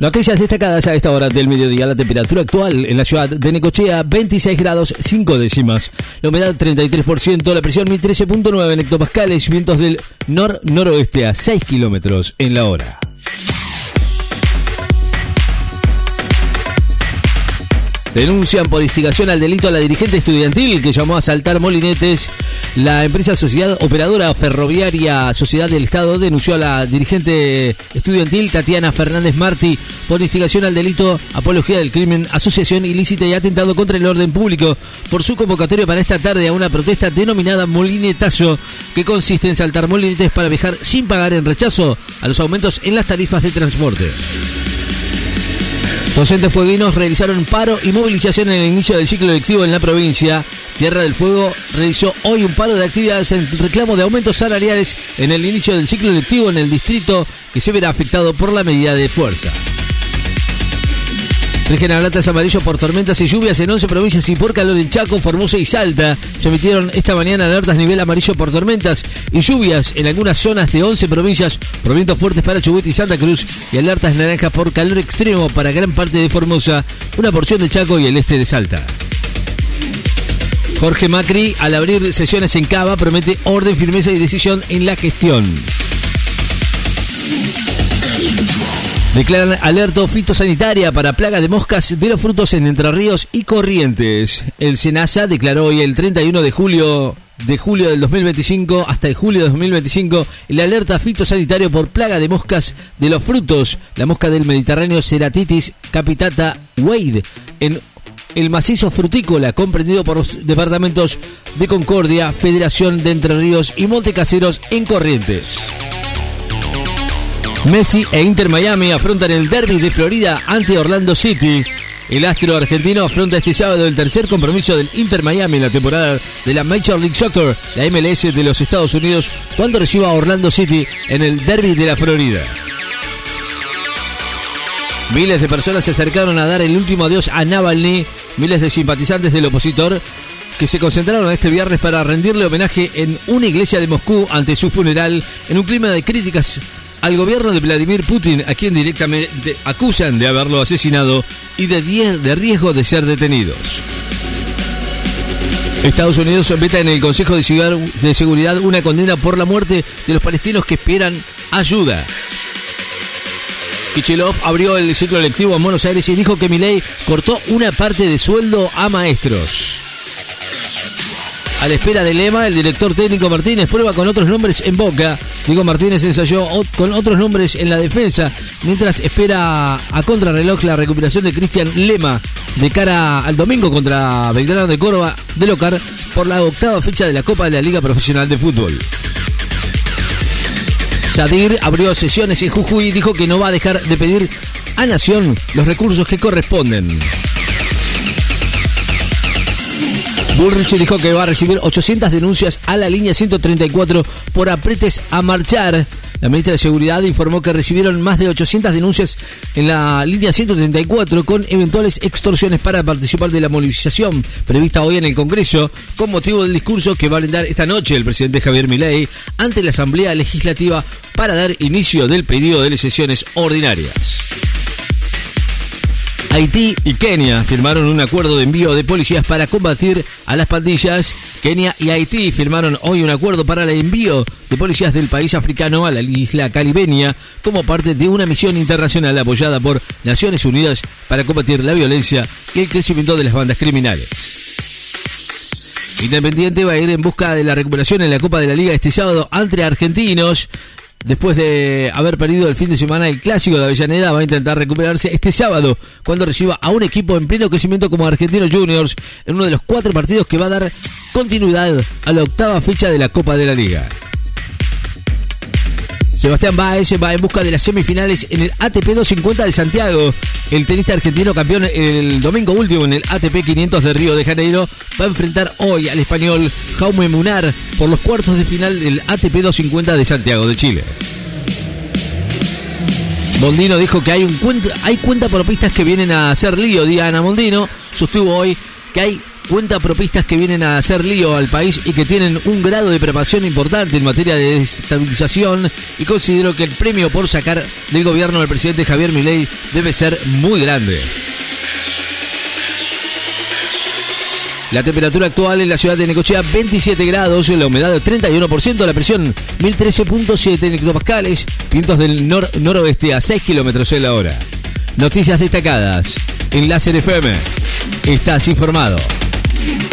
Noticias destacadas a esta hora del mediodía. La temperatura actual en la ciudad de Necochea, 26 grados 5 décimas. La humedad 33%, la presión 1013.9 en hectopascales, vientos del nor-noroeste a 6 kilómetros en la hora. Denuncian por instigación al delito a la dirigente estudiantil que llamó a saltar molinetes. La empresa Sociedad Operadora Ferroviaria Sociedad del Estado denunció a la dirigente estudiantil Tatiana Fernández Martí por instigación al delito, apología del crimen, asociación ilícita y atentado contra el orden público por su convocatoria para esta tarde a una protesta denominada Molinetazo, que consiste en saltar molinetes para viajar sin pagar en rechazo a los aumentos en las tarifas de transporte. Docentes fueguinos realizaron paro y movilización en el inicio del ciclo lectivo en la provincia. Tierra del Fuego realizó hoy un paro de actividades en reclamo de aumentos salariales en el inicio del ciclo lectivo en el distrito que se verá afectado por la medida de fuerza. Rigen alertas amarillo por tormentas y lluvias en 11 provincias y por calor en Chaco, Formosa y Salta. Se emitieron esta mañana alertas nivel amarillo por tormentas y lluvias en algunas zonas de 11 provincias por vientos fuertes para Chubut y Santa Cruz y alertas naranjas por calor extremo para gran parte de Formosa, una porción de Chaco y el este de Salta. Jorge Macri, al abrir sesiones en Cava, promete orden, firmeza y decisión en la gestión. Declaran alerta fitosanitaria para plaga de moscas de los frutos en Entre Ríos y Corrientes. El SENASA declaró hoy el 31 de julio de julio del 2025 hasta el julio de 2025 el alerta fitosanitario por plaga de moscas de los frutos, la mosca del Mediterráneo Ceratitis capitata Wade en el macizo frutícola comprendido por los departamentos de Concordia, Federación de Entre Ríos y Montecaseros en Corrientes. Messi e Inter Miami afrontan el derby de Florida ante Orlando City. El astro argentino afronta este sábado el tercer compromiso del Inter Miami en la temporada de la Major League Soccer, la MLS de los Estados Unidos, cuando reciba a Orlando City en el derby de la Florida. Miles de personas se acercaron a dar el último adiós a Navalny, miles de simpatizantes del opositor que se concentraron este viernes para rendirle homenaje en una iglesia de Moscú ante su funeral en un clima de críticas al gobierno de Vladimir Putin, a quien directamente acusan de haberlo asesinado y de, de riesgo de ser detenidos. Estados Unidos veta en el Consejo de Seguridad una condena por la muerte de los palestinos que esperan ayuda. Kichilov abrió el ciclo lectivo en Buenos Aires y dijo que Milei cortó una parte de sueldo a maestros. A la espera de Lema, el director técnico Martínez prueba con otros nombres en boca. Diego Martínez ensayó con otros nombres en la defensa, mientras espera a contrarreloj la recuperación de Cristian Lema de cara al domingo contra Belgrano de Córdoba de Locar por la octava fecha de la Copa de la Liga Profesional de Fútbol. Sadir abrió sesiones en Jujuy y dijo que no va a dejar de pedir a Nación los recursos que corresponden. Bullrich dijo que va a recibir 800 denuncias a la línea 134 por apretes a marchar. La ministra de Seguridad informó que recibieron más de 800 denuncias en la línea 134 con eventuales extorsiones para participar de la movilización prevista hoy en el Congreso con motivo del discurso que va a brindar esta noche el presidente Javier Milei ante la Asamblea Legislativa para dar inicio del pedido de sesiones ordinarias. Haití y Kenia firmaron un acuerdo de envío de policías para combatir a las pandillas. Kenia y Haití firmaron hoy un acuerdo para el envío de policías del país africano a la isla caribeña como parte de una misión internacional apoyada por Naciones Unidas para combatir la violencia y el crecimiento de las bandas criminales. Independiente va a ir en busca de la recuperación en la Copa de la Liga este sábado ante Argentinos después de haber perdido el fin de semana el clásico de Avellaneda, va a intentar recuperarse este sábado cuando reciba a un equipo en pleno crecimiento como Argentinos Juniors en uno de los cuatro partidos que va a dar continuidad a la octava fecha de la Copa de la Liga. Sebastián Baez va en busca de las semifinales en el ATP 250 de Santiago. El tenista argentino campeón el domingo último en el ATP 500 de Río de Janeiro va a enfrentar hoy al español Jaume Munar por los cuartos de final del ATP 250 de Santiago de Chile. Mondino dijo que hay, un cuenta, hay por pistas que vienen a hacer lío. Diana Mondino sostuvo hoy que hay cuenta propistas que vienen a hacer lío al país y que tienen un grado de preparación importante en materia de desestabilización y considero que el premio por sacar del gobierno del presidente Javier Milei debe ser muy grande. La temperatura actual en la ciudad de Necochea 27 grados, la humedad 31%, la presión 1013.7 hectopascales, vientos del noroeste a 6 kilómetros en la hora. Noticias destacadas en Láser FM. Estás informado. Thank you.